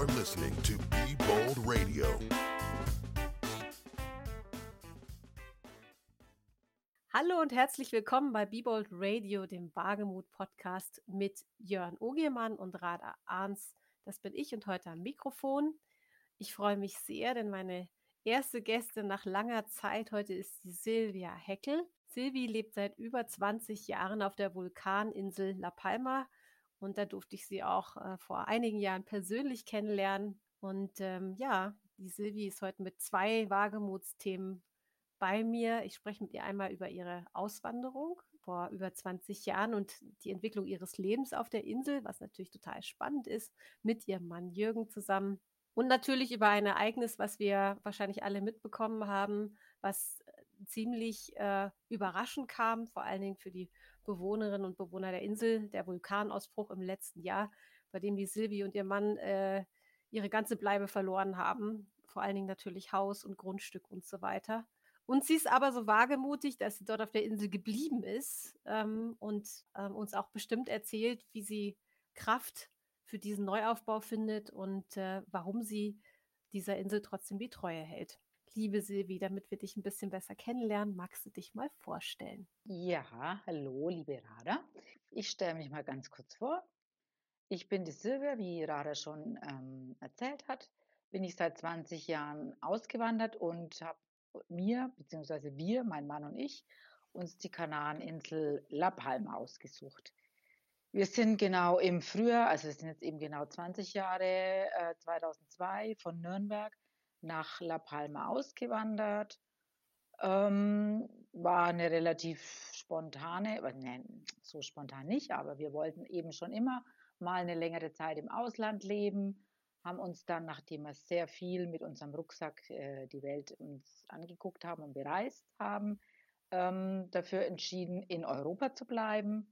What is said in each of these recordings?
You're listening to Be Bold Radio. Hallo und herzlich willkommen bei Be Bold Radio, dem Wagemut Podcast mit Jörn Ogiermann und Rada Arns. Das bin ich und heute am Mikrofon. Ich freue mich sehr, denn meine erste Gästin nach langer Zeit heute ist Silvia Heckel. Silvi lebt seit über 20 Jahren auf der Vulkaninsel La Palma und da durfte ich sie auch äh, vor einigen Jahren persönlich kennenlernen. Und ähm, ja, die Silvi ist heute mit zwei Wagemutsthemen bei mir. Ich spreche mit ihr einmal über ihre Auswanderung vor über 20 Jahren und die Entwicklung ihres Lebens auf der Insel, was natürlich total spannend ist, mit ihrem Mann Jürgen zusammen. Und natürlich über ein Ereignis, was wir wahrscheinlich alle mitbekommen haben, was ziemlich äh, überraschend kam, vor allen Dingen für die Bewohnerinnen und Bewohner der Insel, der Vulkanausbruch im letzten Jahr, bei dem die Silvi und ihr Mann äh, ihre ganze Bleibe verloren haben, vor allen Dingen natürlich Haus und Grundstück und so weiter. Und sie ist aber so wagemutig, dass sie dort auf der Insel geblieben ist ähm, und ähm, uns auch bestimmt erzählt, wie sie Kraft für diesen Neuaufbau findet und äh, warum sie dieser Insel trotzdem die Treue hält. Liebe Silvi, damit wir dich ein bisschen besser kennenlernen, magst du dich mal vorstellen? Ja, hallo, liebe Rada. Ich stelle mich mal ganz kurz vor. Ich bin die Silvia, wie Rada schon ähm, erzählt hat. Bin ich seit 20 Jahren ausgewandert und habe mir, beziehungsweise wir, mein Mann und ich, uns die Kanareninsel La Palma ausgesucht. Wir sind genau im Frühjahr, also wir sind jetzt eben genau 20 Jahre, äh, 2002 von Nürnberg nach La Palma ausgewandert. Ähm, war eine relativ spontane, nein, so spontan nicht, aber wir wollten eben schon immer mal eine längere Zeit im Ausland leben, haben uns dann, nachdem wir sehr viel mit unserem Rucksack äh, die Welt uns angeguckt haben und bereist haben, ähm, dafür entschieden, in Europa zu bleiben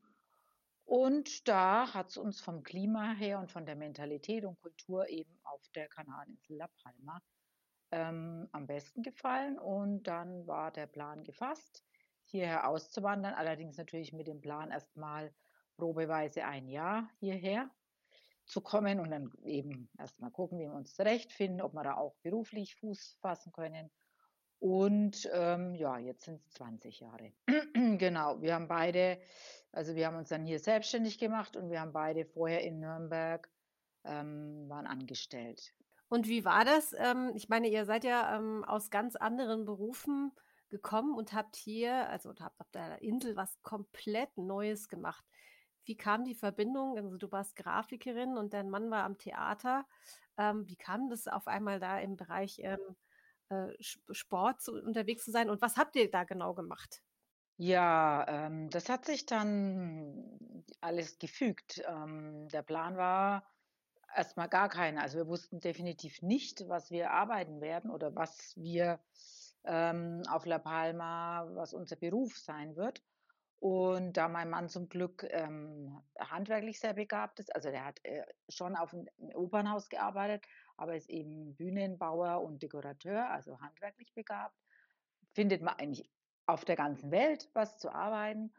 und da hat es uns vom Klima her und von der Mentalität und Kultur eben auf der Kanareninsel La Palma ähm, am besten gefallen. Und dann war der Plan gefasst, hierher auszuwandern. Allerdings natürlich mit dem Plan erstmal probeweise ein Jahr hierher zu kommen und dann eben erstmal gucken, wie wir uns zurechtfinden, ob wir da auch beruflich Fuß fassen können. Und ähm, ja, jetzt sind es 20 Jahre. genau, wir haben beide, also wir haben uns dann hier selbstständig gemacht und wir haben beide vorher in Nürnberg, ähm, waren angestellt. Und wie war das? Ähm, ich meine, ihr seid ja ähm, aus ganz anderen Berufen gekommen und habt hier, also habt auf der Insel was komplett Neues gemacht. Wie kam die Verbindung? Also du warst Grafikerin und dein Mann war am Theater. Ähm, wie kam das auf einmal da im Bereich ähm, äh, Sport zu, unterwegs zu sein. Und was habt ihr da genau gemacht? Ja, ähm, das hat sich dann alles gefügt. Ähm, der Plan war erstmal gar keiner. Also wir wussten definitiv nicht, was wir arbeiten werden oder was wir ähm, auf La Palma, was unser Beruf sein wird. Und da mein Mann zum Glück ähm, handwerklich sehr begabt ist, also der hat äh, schon auf dem Opernhaus gearbeitet, aber ist eben Bühnenbauer und Dekorateur, also handwerklich begabt, findet man eigentlich auf der ganzen Welt was zu arbeiten.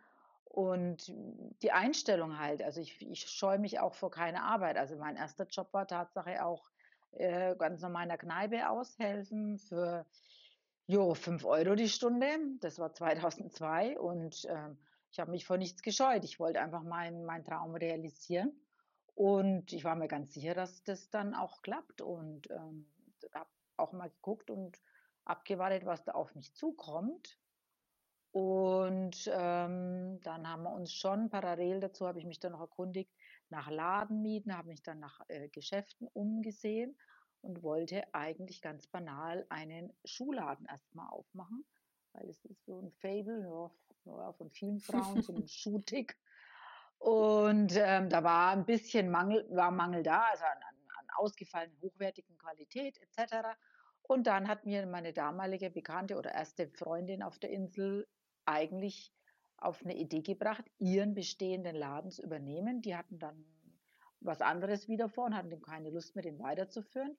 Und die Einstellung halt, also ich, ich scheue mich auch vor keine Arbeit. Also mein erster Job war Tatsache auch äh, ganz normal in der Kneipe aushelfen für jo, 5 Euro die Stunde. Das war 2002 und äh, ich habe mich vor nichts gescheut. Ich wollte einfach meinen mein Traum realisieren. Und ich war mir ganz sicher, dass das dann auch klappt und ähm, habe auch mal geguckt und abgewartet, was da auf mich zukommt. Und ähm, dann haben wir uns schon parallel dazu, habe ich mich dann noch erkundigt, nach Ladenmieten, habe mich dann nach äh, Geschäften umgesehen und wollte eigentlich ganz banal einen Schuhladen erstmal aufmachen, weil es ist so ein Fable ja, von vielen Frauen, so ein Schuhtick. Und ähm, da war ein bisschen Mangel, war Mangel da, also an, an, an ausgefallenen, hochwertigen Qualität etc. Und dann hat mir meine damalige Bekannte oder erste Freundin auf der Insel eigentlich auf eine Idee gebracht, ihren bestehenden Laden zu übernehmen. Die hatten dann was anderes wieder vor und hatten keine Lust mehr, den weiterzuführen.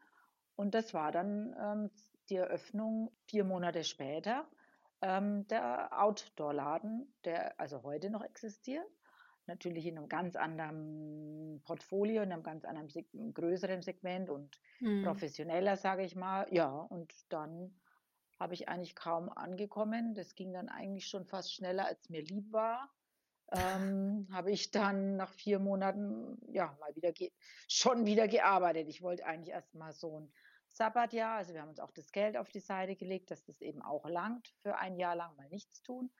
Und das war dann ähm, die Eröffnung vier Monate später, ähm, der Outdoor-Laden, der also heute noch existiert natürlich in einem ganz anderen Portfolio in einem ganz anderen, größeren Segment und Mhm. professioneller, sage ich mal. Ja, und dann habe ich eigentlich kaum angekommen. Das ging dann eigentlich schon fast schneller, als mir lieb war. Ähm, habe ich dann nach 4 Monaten, ja, mal wieder schon wieder gearbeitet. Ich wollte eigentlich erst mal so 'n Sabbatjahr also, wir haben uns auch das Geld auf die Seite gelegt, dass das eben auch langt für ein Jahr lang mal nichts tun.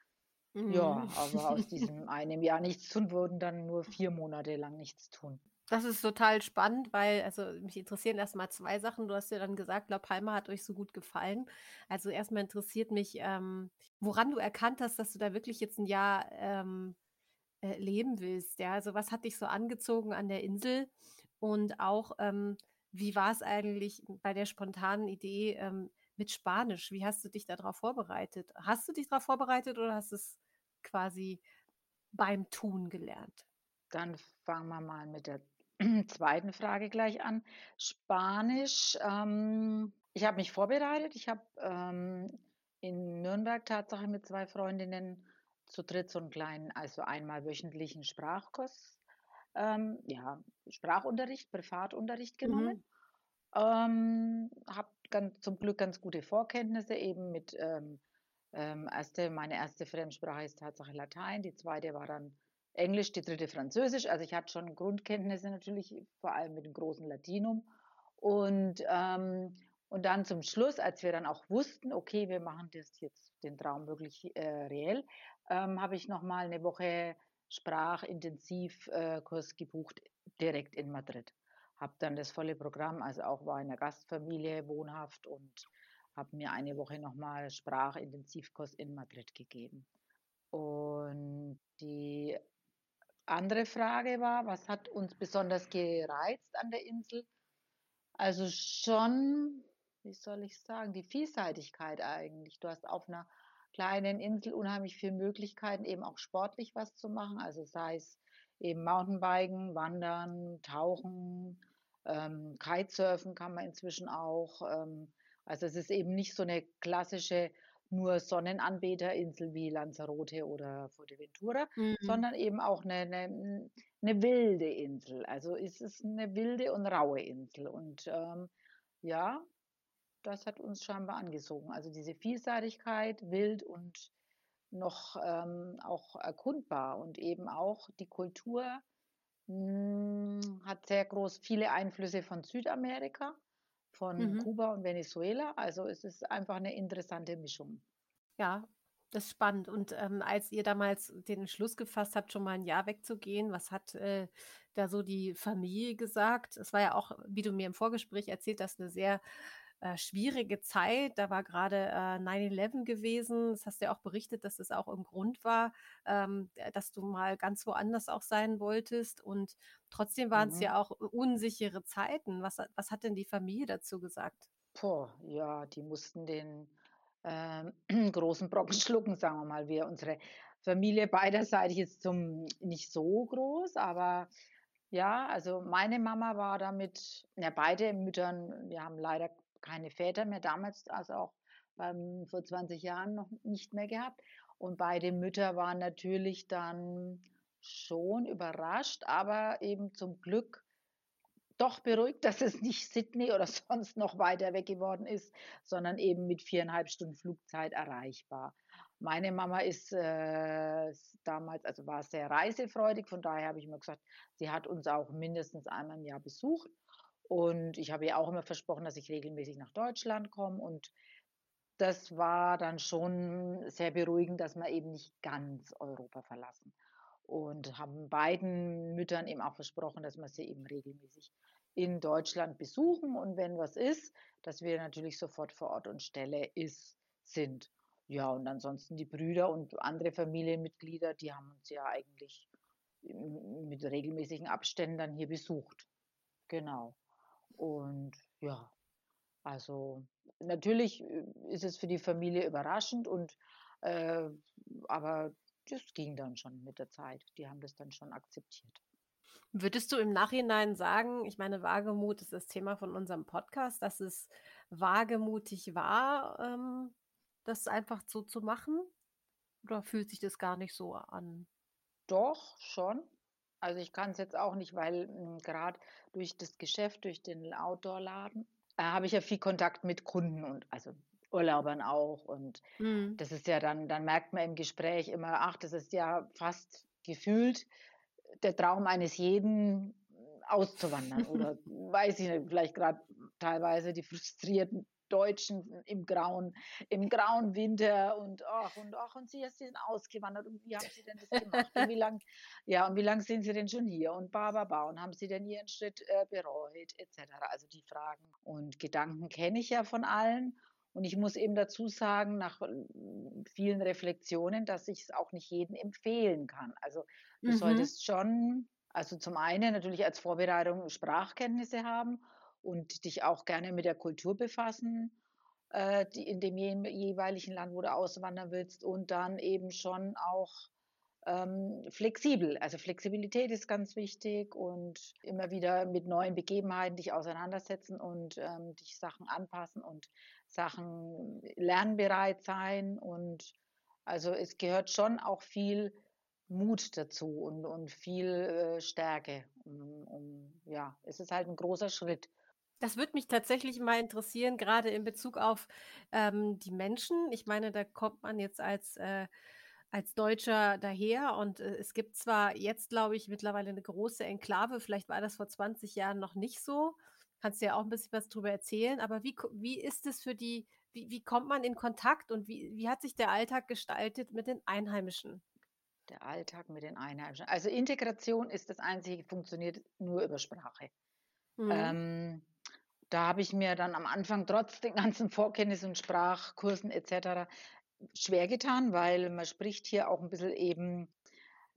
Ja, Mhm. aber aus diesem einem Jahr nichts tun wurden dann nur 4 Monate lang nichts tun. Das ist total spannend, weil also, mich interessieren erst mal 2 Sachen. Du hast ja dann gesagt, La Palma hat euch so gut gefallen. Also, erst mal interessiert mich, ähm, woran du erkannt hast, dass du da wirklich jetzt 'n Jahr, ähm, äh, leben willst, ja? Also, was hat dich so angezogen an der Insel? Und auch, ähm, wie war's eigentlich bei der spontanen Idee, ähm, mit Spanisch? Wie hast du dich da drauf vorbereitet? Hast du dich drauf vorbereitet oder hast du's quasi beim Tun gelernt? Dann fangen wir mal mit der 2. Frage gleich an. Spanisch, ähm, ich habe mich vorbereitet. Ich habe, ähm, in Nürnberg Tatsache mit 2 Freundinnen zu dritt so 'n kleinen also, einmal wöchentlichen Sprachkurs ähm, ja, Sprachunterricht, Privatunterricht genommen. Mhm. Ähm, habe ganz zum Glück ganz gute Vorkenntnisse eben mit, ähm, ähm, 1. meine 1. Fremdsprache ist Tatsache Latein, die 2. war dann Englisch, die 3. Französisch. Also, ich hatte schon Grundkenntnisse natürlich, vor allem mit dem großen Latinum. Und, ähm und dann zum Schluss, als wir dann auch wussten: „Okay, wir machen das jetzt den Traum wirklich, äh, reell“, ähm, habe ich noch mal 'ne Woche Sprachintensiv äh, gebucht direkt in Madrid. Habe dann das volle Programm also, auch war in 'ner Gastfamilie wohnhaft und habe mir eine Woche noch mal Sprachintensivkurs in Madrid gegeben. Und die andere Frage war: „Was hat uns besonders gereizt an der Insel?“ Also, schon, wie soll ich sagen, die Vielseitigkeit eigentlich. Du hast auf 'ner kleinen Insel unheimlich viel Möglichkeiten, eben auch sportlich was zu machen. Also, sei es eben Mountainbiken, Wandern, Tauchen, ähm, Kitesurfen kann man inzwischen auch. Ähm, also, es ist eben nicht so 'ne klassische nur Sonnenanbeterinsel wie Lanzarote oder Fuerteventura, Mhm. sondern eben auch 'ne 'ne hm, 'ne wilde Insel. Also, es ist 'ne wilde und raue Insel. Und, ähm, ja, das hat uns scheinbar angezogen. Also, diese Vielseitigkeit, wild und noch, ähm, auch erkundbar und eben auch die Kultur, hm, hat sehr groß viele Einflüsse von Südamerika, von Mhm. Kuba und Venezuela. Also, es ist einfach 'ne interessante Mischung. Ja, das ist spannend. Und, ähm, als ihr damals den Entschluss gefasst habt, schon mal 'n Jahr wegzugehen, was hat, äh, da so die Familie gesagt? Es war ja auch, wie du mir im Vorgespräch erzählt hast, 'ne sehr, äh, schwierige Zeit. Da war grade, äh, 9/11 gewesen. Das hast du ja auch berichtet, dass das auch 'n Grund war, ähm, äh, dass du mal ganz woanders auch sein wolltest. Und trotzdem waren's Mhm. ja auch unsichere Zeiten. Was hat was hat denn die Familie dazu gesagt? Puh, ja, die mussten den, ähm, großen Brocken schlucken, sagen wir mal. Wir unsere Familie beiderseitig ist zum nicht so groß, aber ja, also, meine Mama war damit ja, beide Müttern wir haben leider keine Väter mehr damals, also, auch, ähm, vor 20 Jahren noch nicht mehr gehabt. Und beide Mütter waren natürlich dann schon überrascht, aber eben zum Glück doch beruhigt, dass es nicht Sydney oder sonst noch weiter weg geworden ist, sondern eben mit 4,5 Stunden Flugzeit erreichbar. Meine Mama ist, äh, damals also, war sehr reisefreudig, von daher habe ich immer gesagt, sie hat uns auch mindestens einmal im Jahr besucht. Und ich habe ihr auch immer versprochen, dass ich regelmäßig nach Deutschland komme. Und das war dann schon sehr beruhigend, dass wir eben nicht ganz Europa verlassen. Und haben beiden Müttern eben auch versprochen, dass wir sie eben regelmäßig in Deutschland besuchen und wenn was ist, dass wir natürlich sofort vor Ort und Stelle ist sind. Ja, und ansonsten die Brüder und andere Familienmitglieder, die haben uns ja eigentlich mit regelmäßigen Abständen dann hier besucht. Genau. Und ja, also, natürlich, äh, ist es für die Familie überraschend und, äh aber das ging dann schon mit der Zeit. Die haben das dann schon akzeptiert. Würdest du im Nachhinein sagen ich meine, Wagemut ist das Thema von unserem Podcast, dass es wagemutig war, ähm, das einfach so zu machen? Oder fühlt sich das gar nicht so an? Doch, schon. Also ich kann es jetzt auch nicht, weil hm, gerade durch das Geschäft, durch den Outdoor-Laden, äh, habe ich ja viel Kontakt mit Kunden und also Urlaubern auch. Und Mhm. das ist ja dann, dann merkt man im Gespräch immer, ach, das ist ja fast gefühlt der Traum eines jeden auszuwandern oder weiß ich nicht, vielleicht gerade teilweise die frustrierten Deutschen im grauen, im grauen Winter und ach und ach und sie, sind ausgewandert und wie haben sie denn das gemacht und wie lang ja und wie lange sind sie denn schon hier und ba ba ba und haben sie denn ihren Schritt äh, bereut etc. Also die Fragen und Gedanken kenne ich ja von allen und ich muss eben dazu sagen nach äh, vielen Reflexionen, dass ich es auch nicht jedem empfehlen kann. Also du Mhm. solltest schon also zum einen natürlich als Vorbereitung Sprachkenntnisse haben und dich auch gerne mit der Kultur befassen, äh, die in dem je jeweiligen Land, wo du auswandern willst und dann eben schon auch, ähm, flexibel. Also Flexibilität ist ganz wichtig und immer wieder mit neuen Begebenheiten dich auseinandersetzen und, ähm, dich Sachen anpassen und Sachen lernbereit sein und also es gehört schon auch viel Mut dazu und und viel, äh, Stärke, um um ja, es ist halt 'n großer Schritt. Das würde mich tatsächlich mal interessieren, gerade in Bezug auf, ähm, die Menschen. Ich meine, da kommt man jetzt als, äh als Deutscher daher und, äh, es gibt zwar jetzt, glaube ich, mittlerweile 'ne große Enklave, vielleicht war das vor 20 Jahren noch nicht so. Kannst du ja auch 'n bisschen was drüber erzählen, aber wie wie ist es für die wie wie kommt man in Kontakt und wie wie hat sich der Alltag gestaltet mit den Einheimischen? Der Alltag mit den Einheimischen. Also Integration ist das Einzige, funktioniert nur über Sprache. Mhm. Ähm, da habe ich mir dann am Anfang trotz den ganzen Vorkenntnissen und Sprachkursen et cetera schwer getan, weil man spricht hier auch 'n bisschen eben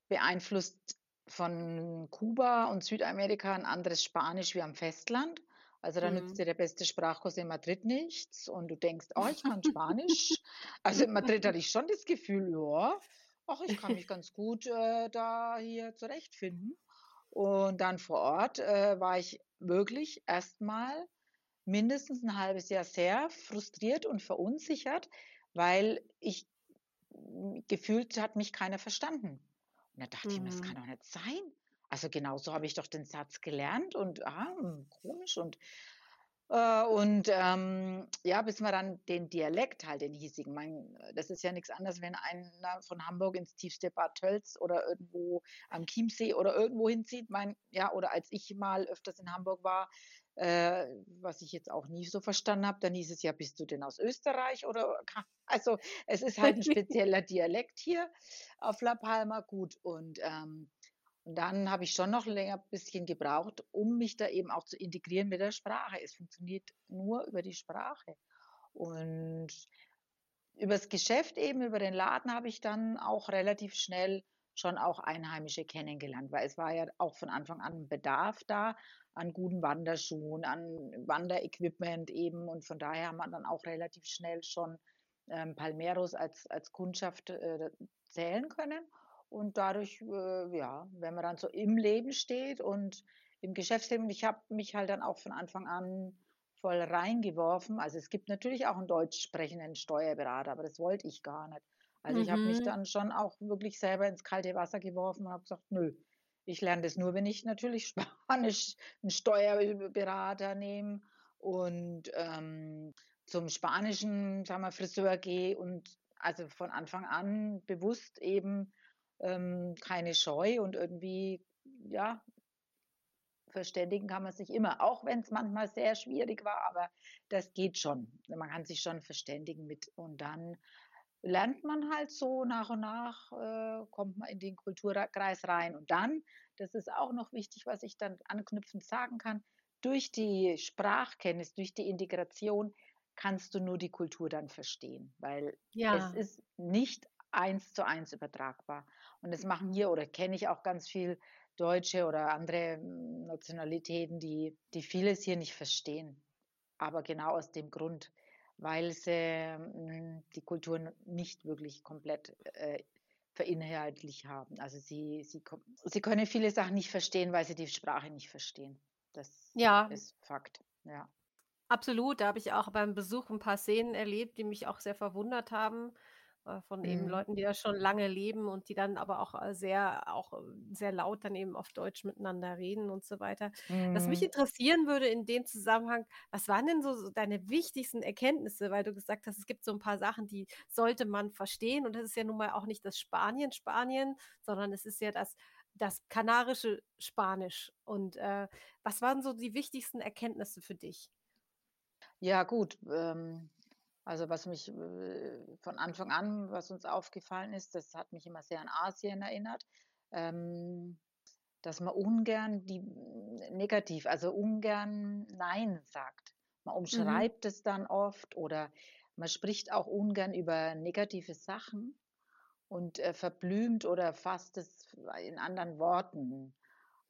beeinflusst von Kuba und Südamerika 'n anderes Spanisch wie am Festland. Also, da nützt Mhm. dir der beste Sprachkurs in Madrid nichts und du denkst: „Oh, ich kann Spanisch.“ Also, in Madrid hatte ich schon das Gefühl: „Ja, ach, ich kann mich ganz gut, äh, da hier zurechtfinden.“ Und dann vor Ort, äh, war ich wirklich erst mal mindestens 'n halbes Jahr sehr frustriert und verunsichert, weil ich hm, gefühlt hat mich keiner verstanden. Und da dachte ich mir: „Das kann Mhm. doch nicht sein. Also, genauso habe ich doch den Satz gelernt und, ah, hm, komisch“ und und, ähm, ja, bis man dann den Dialekt halt, den hiesigen mein das ist ja nix anderes, wenn einer von Hamburg ins tiefste Bad Tölz oder irgendwo am Chiemsee oder irgendwo hinzieht. Mein ja, oder als ich mal öfters in Hamburg war, äh, was ich jetzt auch nie so verstanden habe, dann hieß es ja: „Bist du denn aus Österreich oder ka“ also, es ist halt 'n spezieller Dialekt hier auf La Palma, gut und, ähm und dann habe ich schon noch länger bisschen gebraucht, um mich da eben auch zu integrieren mit der Sprache. Es funktioniert nur über die Sprache. Und übers Geschäft eben, über den Laden habe ich dann auch relativ schnell schon auch Einheimische kennengelernt, weil es war ja auch von Anfang an 'n Bedarf da an guten Wanderschuhen, an Wanderequipment eben und von daher hat man dann auch relativ schnell schon, ähm, Palmeros als als Kundschaft, äh, zählen können. Und dadurch, äh, ja, wenn man dann so im Leben steht und im Geschäftsleben ich habe mich halt dann auch von Anfang an voll reingeworfen. Also, es gibt natürlich auch 'n deutsch sprechenden Steuerberater, aber das wollte ich gar nicht. Also, ich habe mich Mhm. dann schon auch wirklich selber ins kalte Wasser geworfen und habe gesagt: „Nö, ich lerne das nur, wenn ich natürlich Spanisch 'n Steuerberater nehme und, ähm, zum spanischen, sagen wir, Friseur gehe“ und also, von Anfang an bewusst eben, ähm, keine Scheu und irgendwie, ja verständigen kann man sich immer, auch wenn's manchmal sehr schwierig war, aber das geht schon. Man kann sich schon verständigen mit und dann lernt man halt so nach und nach, äh, kommt man in den Kultura Kreis rein. Und dann, das ist auch noch wichtig, was ich dann anknüpfend sagen kann, durch die Sprachkenntnis, durch die Integration kannst du nur die Kultur dann verstehen, weil es Ja. ist nicht eins zu eins übertragbar. Und das machen hier oder kenne ich auch ganz viel Deutsche oder andere, Nationalitäten, die die vieles hier nicht verstehen. Aber genau aus dem Grund, weil sie, hm, die Kulturen nicht wirklich komplett, äh, verinhaltlich haben. Also, sie sie sie können viele Sachen nicht verstehen, weil sie die Sprache nicht verstehen. Das Ja. ist Fakt, ja. Absolut, da habe ich auch beim Besuch 'n paar Szenen erlebt, die mich auch sehr verwundert haben, äh, von eben Mhm. Leuten, die da schon lange leben und die dann aber auch äh, sehr, auch äh, sehr laut dann eben auf Deutsch miteinander reden und so weiter. Was mich Mhm. interessieren würde in dem Zusammenhang, was waren denn so, so deine wichtigsten Erkenntnisse, weil du gesagt hast, es gibt so ein paar Sachen, die sollte man verstehen und das ist ja nun mal auch nicht das Spanien, Spanien, sondern es ist ja das, das kanarische Spanisch. Und äh, was waren so die wichtigsten Erkenntnisse für dich? Ja gut, ähm, also was mich äh, von Anfang an, was uns aufgefallen ist, das hat mich immer sehr an Asien erinnert, ähm, dass man ungern die negativ, also ungern Nein sagt. Man Mhm. umschreibt es dann oft oder man spricht auch ungern über negative Sachen und äh, verblümt oder fasst es in anderen Worten.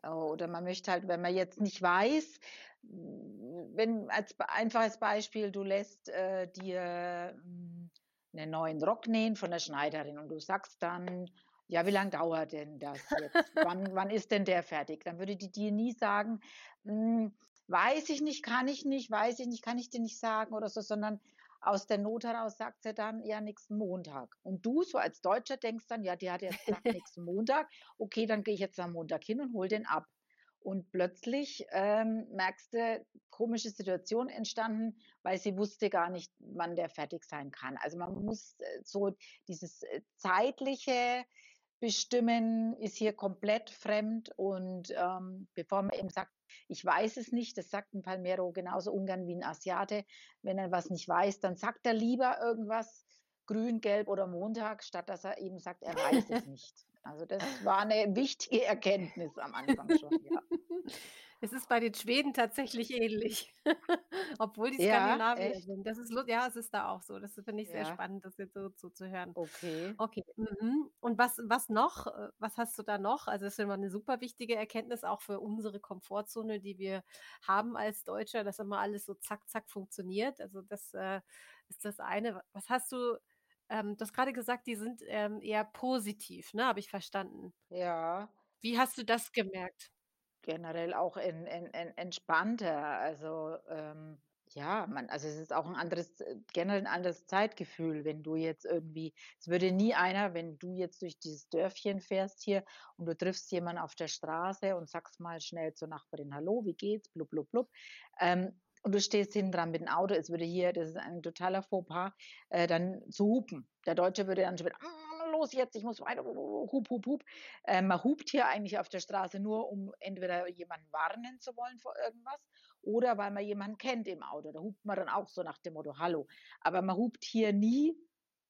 Äh, Oder man möchte halt, wenn man jetzt nicht weiß, wenn als einfaches Beispiel, du lässt, äh, dir, hm, 'nen neuen Rock nähen von der Schneiderin und du sagst dann: „Ja, wie lang dauert denn das jetzt? Wann wann ist denn der fertig?“ Dann würde die dir nie sagen: „Hm, weiß ich nicht, kann ich nicht, weiß ich nicht, kann ich dir nicht sagen“ oder so, sondern aus der Not heraus sagt sie dann: „Ja, nächsten Montag.“ Und du so als Deutscher denkst dann: „Ja, die hat jetzt gesagt nächsten Montag. Okay, dann gehe ich jetzt am Montag hin und hole den ab.“ Und plötzlich, ähm, merkst du, komische Situation entstanden, weil sie wusste gar nicht, wann der fertig sein kann. Also, man muss, äh, so dieses, äh, zeitliche Bestimmen ist hier komplett fremd und, ähm, bevor man eben sagt: „Ich weiß es nicht“, das sagt 'n Palmero genauso ungern wie 'n Asiate. Wenn er was nicht weiß, dann sagt er lieber irgendwas, grün, gelb oder Montag, statt dass er eben sagt, er weiß es nicht. Also, das war 'ne wichtige Erkenntnis am Anfang schon, ja. Es ist bei den Schweden tatsächlich ähnlich, obwohl die Ja, Skandinavier echt? sind. Das ist ja, es ist da auch so. Das finde ich sehr Ja, spannend, das jetzt so so zu hören. okay. Okay, mhm. Und was was noch? Äh, was hast du da noch? Also, das ist immer 'ne super wichtige Erkenntnis auch für unsere Komfortzone, die wir haben als Deutscher, dass immer alles so zack, zack funktioniert. Also, das, äh, ist das eine. Wa was hast du ähm, du hast grade gesagt, die sind, ähm, eher positiv, ne, habe ich verstanden. Ja, Wie hast du das gemerkt? Generell auch en en en entspannter. Also, ähm, ja, man also, es ist auch 'n anderes äh, generell 'n anderes Zeitgefühl, wenn du jetzt irgendwie es würde nie einer wenn du jetzt durch dieses Dörfchen fährst hier und du triffst jemanden auf der Straße und sagst mal schnell zur Nachbarin: „Hallo, wie geht's?“ Blub, blub, blub. Ähm, und du stehst hinten dran mit dem Auto. Es würde hier das ist ein totaler Fauxpas, äh, dann zu hupen. Der Deutsche würde dann schon wieder: „Ah, los jetzt, ich muss weiter, hup, hup, hup.“ äh, man hupt hier eigentlich auf der Straße nur, um entweder jemanden warnen zu wollen vor irgendwas oder weil man jemanden kennt im Auto. Da hupt man dann auch so nach dem Motto: „Hallo.“ Aber man hupt hier nie,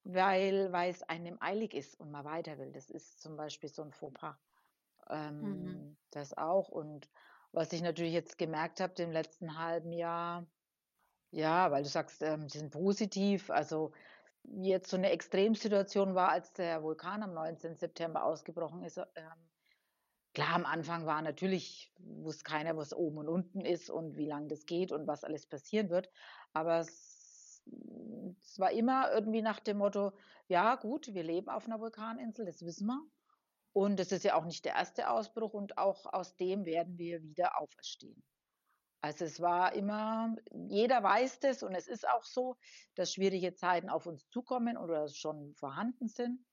weil weil es einem eilig ist und man weiter will. Das ist zum Beispiel so 'n Fauxpas. Mhm. Ähm, das auch. Und was ich natürlich jetzt gemerkt habe im letzten halben Jahr ja, weil du sagst, ähm, die sind positiv. Also, jetzt so 'ne Extremsituation war, als der Vulkan am 19. September ausgebrochen ist, ähm Klar, am Anfang war natürlich wusste keiner, was oben und unten ist und wie lang das geht und was alles passieren wird. Aber es es war immer irgendwie nach dem Motto: „Ja gut, wir leben auf 'ner Vulkaninsel, das wissen wir. Und es ist ja auch nicht der erste Ausbruch und auch aus dem werden wir wieder auferstehen.“ Also, es war immer jeder weiß das und es ist auch so, dass schwierige Zeiten auf uns zukommen oder schon vorhanden sind.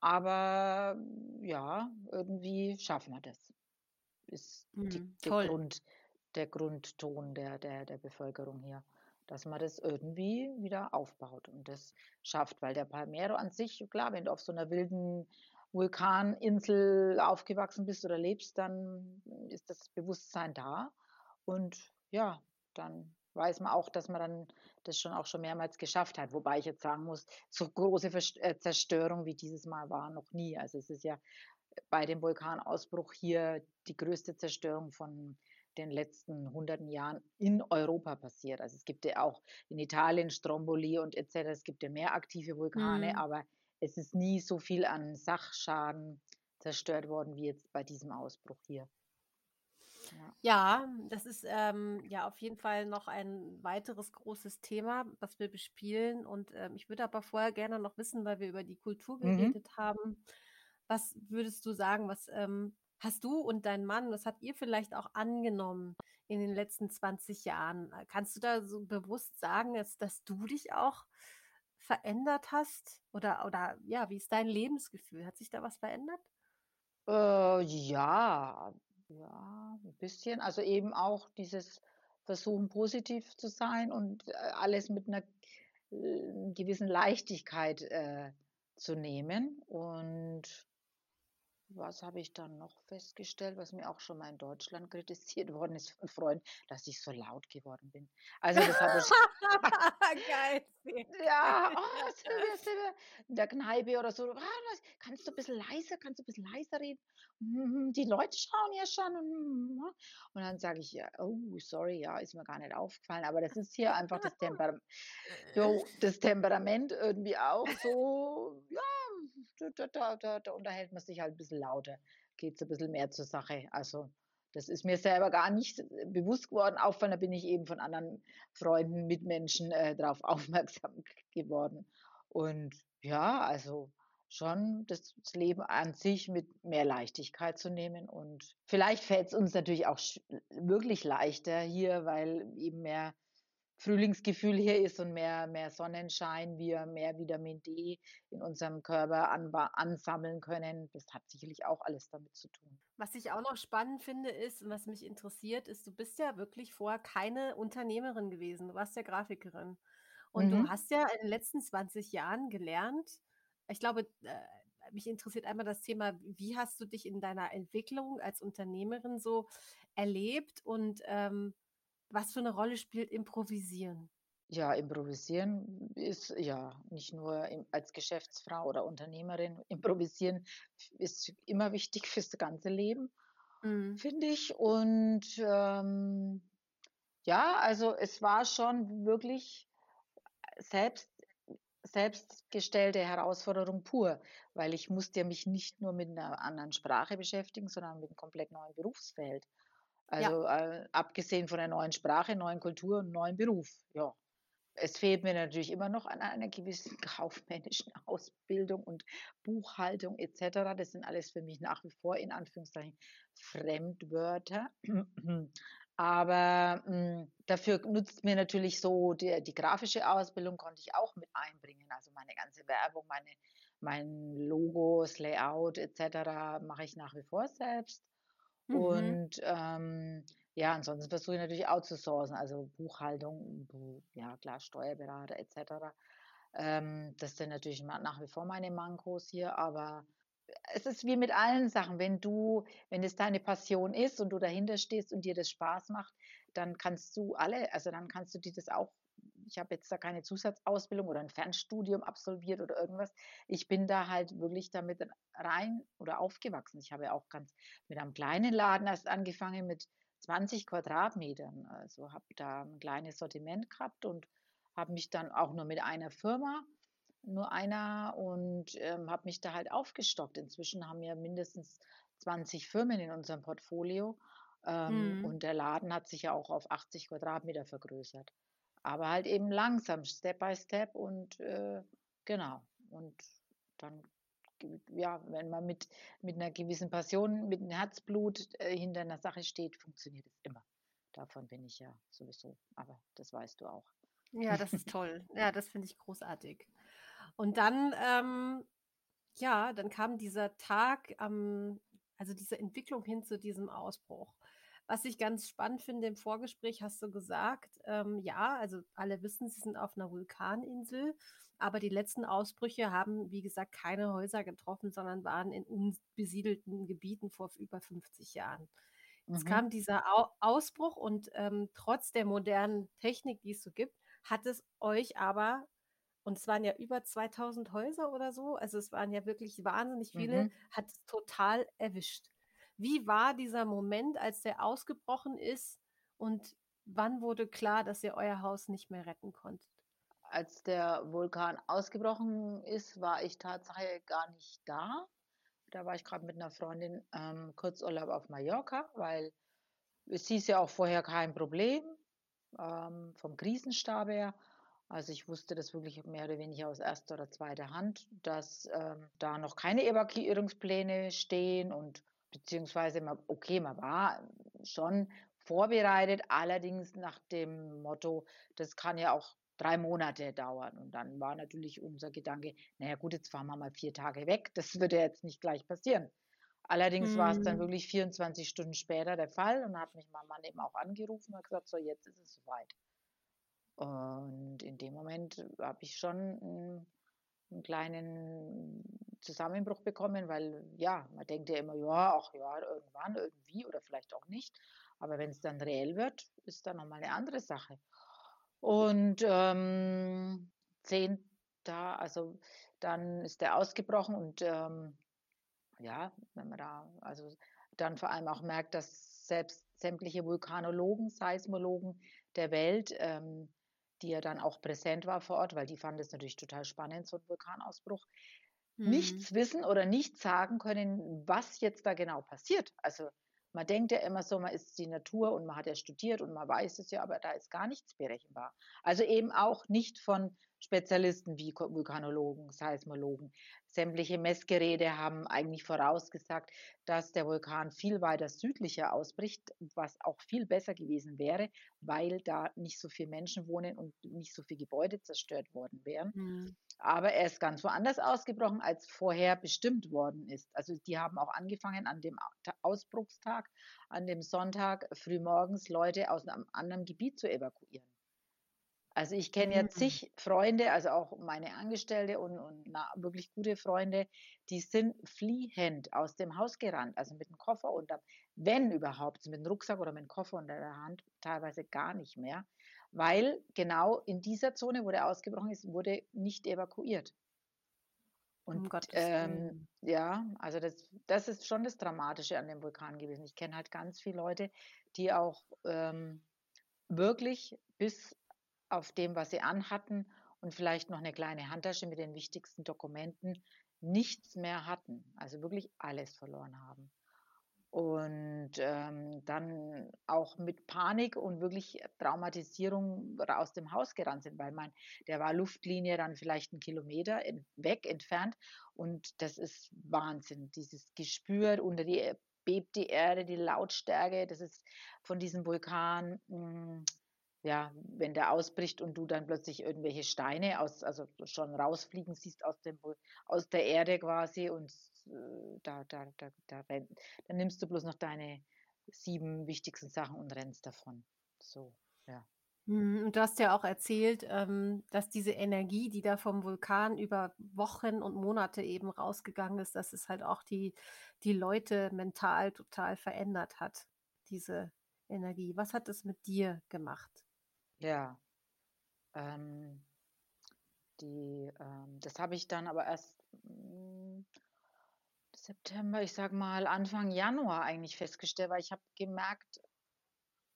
Aber ja, irgendwie schaffen wir das ist die Mhm. der. Grund der Grundton der der der Bevölkerung hier, dass man das irgendwie wieder aufbaut und das schafft. Weil der Palmero an sich klar, wenn du auf so 'ner wilden Vulkaninsel aufgewachsen bist oder lebst, dann ist das Bewusstsein da und ja, dann weiß man auch, dass man dann das schon auch schon mehrmals geschafft hat. Wobei ich jetzt sagen muss, so große äh, Zerstörung wie dieses Mal war noch nie. Also, es ist ja bei dem Vulkanausbruch hier die größte Zerstörung von den letzten hunderten Jahren in Europa passiert. Also, es gibt ja auch in Italien Stromboli und et cetera. Es gibt ja mehr aktive Vulkane, Mhm. aber es ist nie so viel an Sachschaden zerstört worden wie jetzt bei diesem Ausbruch hier. Ja. Ja, das ist, ähm, ja auf jeden Fall noch ein weiteres großes Thema, was wir bespielen. Und, ähm, ich würde aber vorher gerne noch wissen, weil wir über die Kultur Mhm. geredet haben, was würdest du sagen, was, ähm, hast du und dein Mann was habt ihr vielleicht auch angenommen in den letzten 20 Jahren? Äh, kannst du da so bewusst sagen, dass dass du dich auch verändert hast? Oder, oder ja, wie ist dein Lebensgefühl? Hat sich da was verändert? Äh, ja, ja, ein bisschen. Also eben auch dieses Versuchen, positiv zu sein und äh, alles mit einer äh, gewissen Leichtigkeit äh, zu nehmen. Und was habe ich dann noch festgestellt, was mir auch schon mal in Deutschland kritisiert worden ist von Freunden, dass ich so laut geworden bin. Also das habe ich Geil. ja, oh, sind wir in der Kneipe oder so. Ah, kannst du ein bisschen leiser, kannst du ein bisschen leiser reden? Mhm, die Leute schauen ja schon. Und ne? und dann sage ich ja, oh, sorry, ja, ist mir gar nicht aufgefallen. Aber das ist hier einfach das Temperament, das Temperament irgendwie auch so, ja, da, da, da, da unterhält man sich halt ein bisschen lauter, geht es ein bisschen mehr zur Sache. Also das ist mir selber gar nicht äh, bewusst geworden. Auffallen, da bin ich eben von anderen Freunden, Mitmenschen äh, darauf aufmerksam geworden. Und ja, also schon das Leben an sich mit mehr Leichtigkeit zu nehmen. Und vielleicht fällt es uns natürlich auch wirklich leichter hier, weil eben mehr Frühlingsgefühl hier ist und mehr, mehr Sonnenschein, wir mehr Vitamin D in unserem Körper ansammeln können. Das hat sicherlich auch alles damit zu tun. Was ich auch noch spannend finde ist und was mich interessiert, ist, du bist ja wirklich vorher keine Unternehmerin gewesen. Du warst ja Grafikerin. Und mhm. du hast ja in den letzten 20 Jahren gelernt, ich glaube, äh, mich interessiert einmal das Thema, wie hast du dich in deiner Entwicklung als Unternehmerin so erlebt und ähm, was für eine Rolle spielt Improvisieren? Ja, improvisieren ist ja nicht nur als Geschäftsfrau oder Unternehmerin. Improvisieren ist immer wichtig fürs ganze Leben, mhm. finde ich. Und ähm, ja, also es war schon wirklich selbst selbstgestellte Herausforderung pur, weil ich musste mich nicht nur mit einer anderen Sprache beschäftigen, sondern mit einem komplett neuen Berufsfeld. Also ja. äh, abgesehen von der neuen Sprache, neuen Kultur und neuen Beruf. Ja. Es fehlt mir natürlich immer noch an einer gewissen kaufmännischen Ausbildung und Buchhaltung etc. Das sind alles für mich nach wie vor in Anführungszeichen Fremdwörter. Aber mh, hm, dafür nutzt mir natürlich so die, die grafische Ausbildung konnte ich auch mit einbringen. Also meine ganze Werbung, meine, mein Logos, Layout etc. mache ich nach wie vor selbst. Mhm. Und ähm, ja, ansonsten versuche ich natürlich outzusourcen, also Buchhaltung, ja klar, Steuerberater etc. Ähm, das sind natürlich nach wie vor meine Mankos hier, aber es ist wie mit allen Sachen, wenn du, wenn es deine Passion ist und du dahinter stehst und dir das Spaß macht, dann kannst du alle, also dann kannst du dir das auch ich habe jetzt da keine Zusatzausbildung oder ein Fernstudium absolviert oder irgendwas. Ich bin da halt wirklich damit rein oder aufgewachsen. Ich habe auch ganz mit einem kleinen Laden erst angefangen mit 20 Quadratmetern. Also habe da ein kleines Sortiment gehabt und habe mich dann auch nur mit einer Firma, nur einer und ähm, habe mich da halt aufgestockt. Inzwischen haben wir mindestens 20 Firmen in unserem Portfolio. Ähm, hm. Und der Laden hat sich ja auch auf 80 Quadratmeter vergrößert. Aber halt eben langsam, Step by Step und äh, genau. Und dann, ja, wenn man mit, mit einer gewissen Passion, mit einem Herzblut äh, hinter einer Sache steht, funktioniert es immer. Davon bin ich ja sowieso. Aber das weißt du auch. Ja, das ist toll. Ja, das finde ich großartig. Und dann, ähm, ja, dann kam dieser Tag, ähm, also diese Entwicklung hin zu diesem Ausbruch. Was ich ganz spannend finde, im Vorgespräch hast du gesagt, ähm, ja, also alle wissen, sie sind auf einer Vulkaninsel, aber die letzten Ausbrüche haben, wie gesagt, keine Häuser getroffen, sondern waren in unbesiedelten Gebieten vor über 50 Jahren. Jetzt mhm. kam dieser Au Ausbruch und ähm, trotz der modernen Technik, die es so gibt, hat es euch aber, und es waren ja über 2000 Häuser oder so, also es waren ja wirklich wahnsinnig viele, mhm. hat es total erwischt. Wie war dieser Moment, als der ausgebrochen ist und wann wurde klar, dass ihr euer Haus nicht mehr retten konntet? Als der Vulkan ausgebrochen ist, war ich tatsächlich gar nicht da. Da war ich gerade mit einer Freundin ähm, Kurzurlaub auf Mallorca, weil es hieß ja auch vorher kein Problem ähm, vom Krisenstab her. Also ich wusste das wirklich mehr oder weniger aus erster oder zweiter Hand, dass ähm, da noch keine Evakuierungspläne stehen und beziehungsweise man, okay, man war schon vorbereitet, allerdings nach dem Motto, das kann ja auch drei Monate dauern. Und dann war natürlich unser Gedanke, naja gut, jetzt fahren wir mal vier Tage weg. Das würde jetzt nicht gleich passieren. Allerdings mhm. war es dann mhm. wirklich 24 Stunden später der Fall und hat mich mein Mann eben auch angerufen und gesagt, so jetzt ist es soweit. Und in dem Moment habe ich schon einen, einen, kleinen Zusammenbruch bekommen, weil ja, man denkt ja immer, ja, ach ja, irgendwann, irgendwie oder vielleicht auch nicht. Aber wenn es dann reell wird, ist dann nochmal eine andere Sache. Und ähm, zehn da, also dann ist der ausgebrochen und ähm, ja, wenn man da, also dann vor allem auch merkt, dass selbst sämtliche Vulkanologen, Seismologen der Welt, ähm, die ja dann auch präsent war vor Ort, weil die fanden es natürlich total spannend, so ein Vulkanausbruch, mhm. nichts wissen oder nichts sagen können, was jetzt da genau passiert. Also man denkt ja immer so, man ist die Natur und man hat ja studiert und man weiß es ja, aber da ist gar nichts berechenbar. Also eben auch nicht von Spezialisten wie Vulkanologen, Seismologen. Sämtliche Messgeräte haben eigentlich vorausgesagt, dass der Vulkan viel weiter südlicher ausbricht, was auch viel besser gewesen wäre, weil da nicht so viele Menschen wohnen und nicht so viele Gebäude zerstört worden wären. Mhm. Aber er ist ganz woanders ausgebrochen, als vorher bestimmt worden ist. Also die haben auch angefangen, an dem Ausbruchstag, an dem Sonntag frühmorgens Leute aus einem anderen Gebiet zu evakuieren. Also ich kenne ja mhm. zig Freunde, also auch meine Angestellte und, und na, wirklich gute Freunde, die sind fliehend aus dem Haus gerannt, also mit dem Koffer unter, wenn überhaupt, mit dem Rucksack oder mit dem Koffer unter der Hand, teilweise gar nicht mehr, weil genau in dieser Zone, wo der ausgebrochen ist, wurde nicht evakuiert. Und um ähm, ja, also das, das ist schon das Dramatische an dem Vulkan gewesen. Ich kenne halt ganz viele Leute, die auch ähm, wirklich bis auf dem, was sie anhatten und vielleicht noch eine kleine Handtasche mit den wichtigsten Dokumenten, nichts mehr hatten. Also wirklich alles verloren haben. Und ähm, dann auch mit Panik und wirklich Traumatisierung aus dem Haus gerannt sind, weil man, der war Luftlinie dann vielleicht einen Kilometer in, weg entfernt. Und das ist Wahnsinn, dieses Gespür unter die bebt die Erde, die Lautstärke, das ist von diesem Vulkan. Hm, ja, wenn der ausbricht und du dann plötzlich irgendwelche Steine aus, also schon rausfliegen siehst aus dem, aus der Erde quasi und äh, da, da, da, da, dann nimmst du bloß noch deine sieben wichtigsten Sachen und rennst davon. So, ja. Mhm, und du hast ja auch erzählt, ähm, dass diese Energie, die da vom Vulkan über Wochen und Monate eben rausgegangen ist, dass es halt auch die, die Leute mental total verändert hat, diese Energie. Was hat es mit dir gemacht? Ja, ähm, die, ähm, das habe ich dann aber erst hm, September, ich sag mal Anfang Januar eigentlich festgestellt, weil ich habe gemerkt,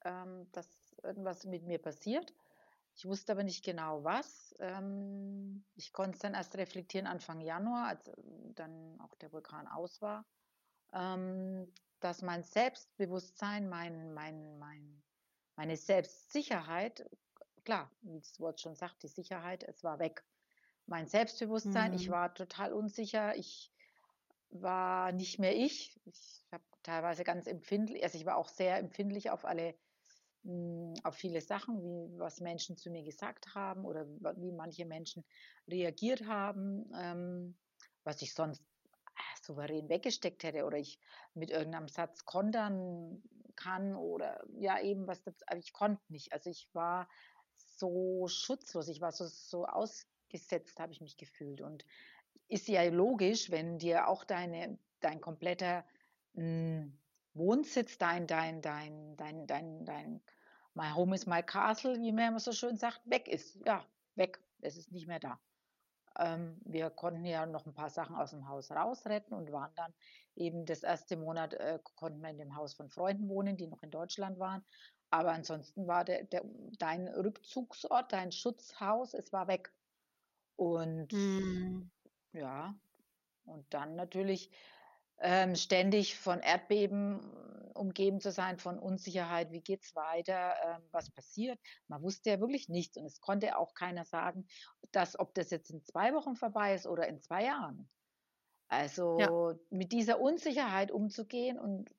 ähm, dass irgendwas mit mir passiert. Ich wusste aber nicht genau was. Ähm, ich konnte es dann erst reflektieren Anfang Januar, als dann auch der Vulkan aus war, ähm, dass mein Selbstbewusstsein, mein, mein, mein meine Selbstsicherheit, klar, wie das Wort schon sagt, die Sicherheit, es war weg. Mein Selbstbewusstsein, mhm. ich war total unsicher, ich war nicht mehr ich. Ich habe teilweise ganz empfindlich, also ich war auch sehr empfindlich auf alle, hm, auf viele Sachen, wie was Menschen zu mir gesagt haben oder wie manche Menschen reagiert haben, ähm, was ich sonst souverän weggesteckt hätte oder ich mit irgendeinem Satz kontern kann oder ja eben was, aber ich konnte nicht. Also ich war so schutzlos, ich war so, so ausgesetzt, habe ich mich gefühlt. Und ist ja logisch, wenn dir auch deine, dein kompletter mh, hm, Wohnsitz, dein, dein, dein, dein, dein, dein, my home is my castle, wie man immer so schön sagt, weg ist. Ja, weg. Es ist nicht mehr da. Ähm, wir konnten ja noch ein paar Sachen aus dem Haus rausretten und waren dann eben das erste Monat, äh, konnten wir in dem Haus von Freunden wohnen, die noch in Deutschland waren. Aber ansonsten war der, der, dein Rückzugsort, dein Schutzhaus, es war weg. Und mhm. ja, und dann natürlich ähm, ständig von Erdbeben umgeben zu sein, von Unsicherheit, wie geht es weiter, ähm, was passiert. Man wusste ja wirklich nichts und es konnte auch keiner sagen, dass ob das jetzt in zwei Wochen vorbei ist oder in zwei Jahren. Also ja. mit dieser Unsicherheit umzugehen und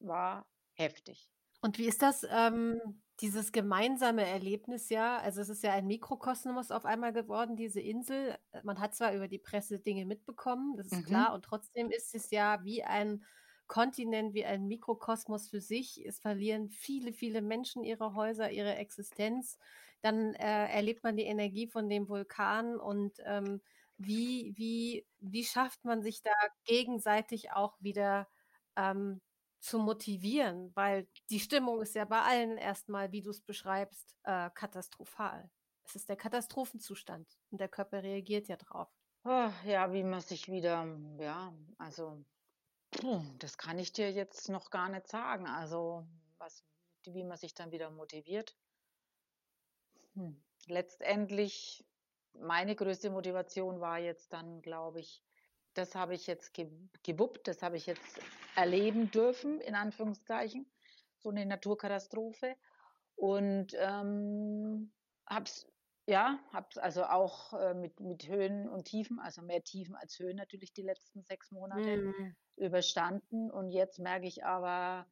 war heftig. Und wie ist das, ähm, dieses gemeinsame Erlebnis ja? Also, es ist ja ein Mikrokosmos auf einmal geworden, diese Insel. Äh, man hat zwar über die Presse Dinge mitbekommen, das ist Mhm. klar, und trotzdem ist es ja wie ein Kontinent, wie ein Mikrokosmos für sich. Es verlieren viele, viele Menschen ihre Häuser, ihre Existenz. Dann, äh, erlebt man die Energie von dem Vulkan und, ähm, wie wie wie schafft man sich da gegenseitig auch wieder, ähm, zu motivieren? Weil die Stimmung ist ja bei allen erst mal, wie du's beschreibst, äh, katastrophal. Es ist der Katastrophenzustand und der Körper reagiert ja drauf. Oh, ja, wie man sich wieder ja, also, das kann ich dir jetzt noch gar nicht sagen. Also, was wie man sich dann wieder motiviert. Hm, letztendlich meine größte Motivation war jetzt dann, glaube ich das habe ich jetzt ge gewuppt, das habe ich jetzt erleben dürfen, in Anführungszeichen, so 'ne Naturkatastrophe. Und, ähm, es ja, habe es also auch, äh, mit mit Höhen und Tiefen, also mehr Tiefen als Höhen natürlich die letzten 6 Monate Mhm. Überstanden. Und jetzt merke ich aber,